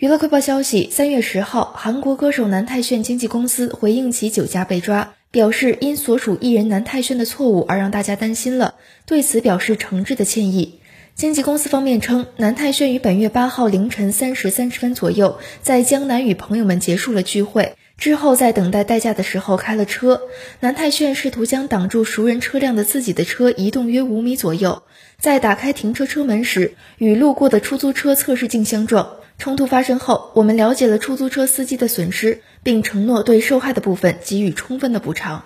娱乐快报消息，三月十号，韩国歌手南泰炫经纪公司回应其酒驾被抓，表示因所属艺人南泰炫的错误而让大家担心了，对此表示诚挚的歉意。经纪公司方面称，南泰炫于本月八号凌晨三时三十分左右，在江南与朋友们结束了聚会之后，在等待代驾的时候开了车。南泰炫试图将挡住熟人车辆的自己的车移动约五米左右，在打开停车车门时，与路过的出租车测试镜相撞。冲突发生后，我们了解了出租车司机的损失，并承诺对受害的部分给予充分的补偿。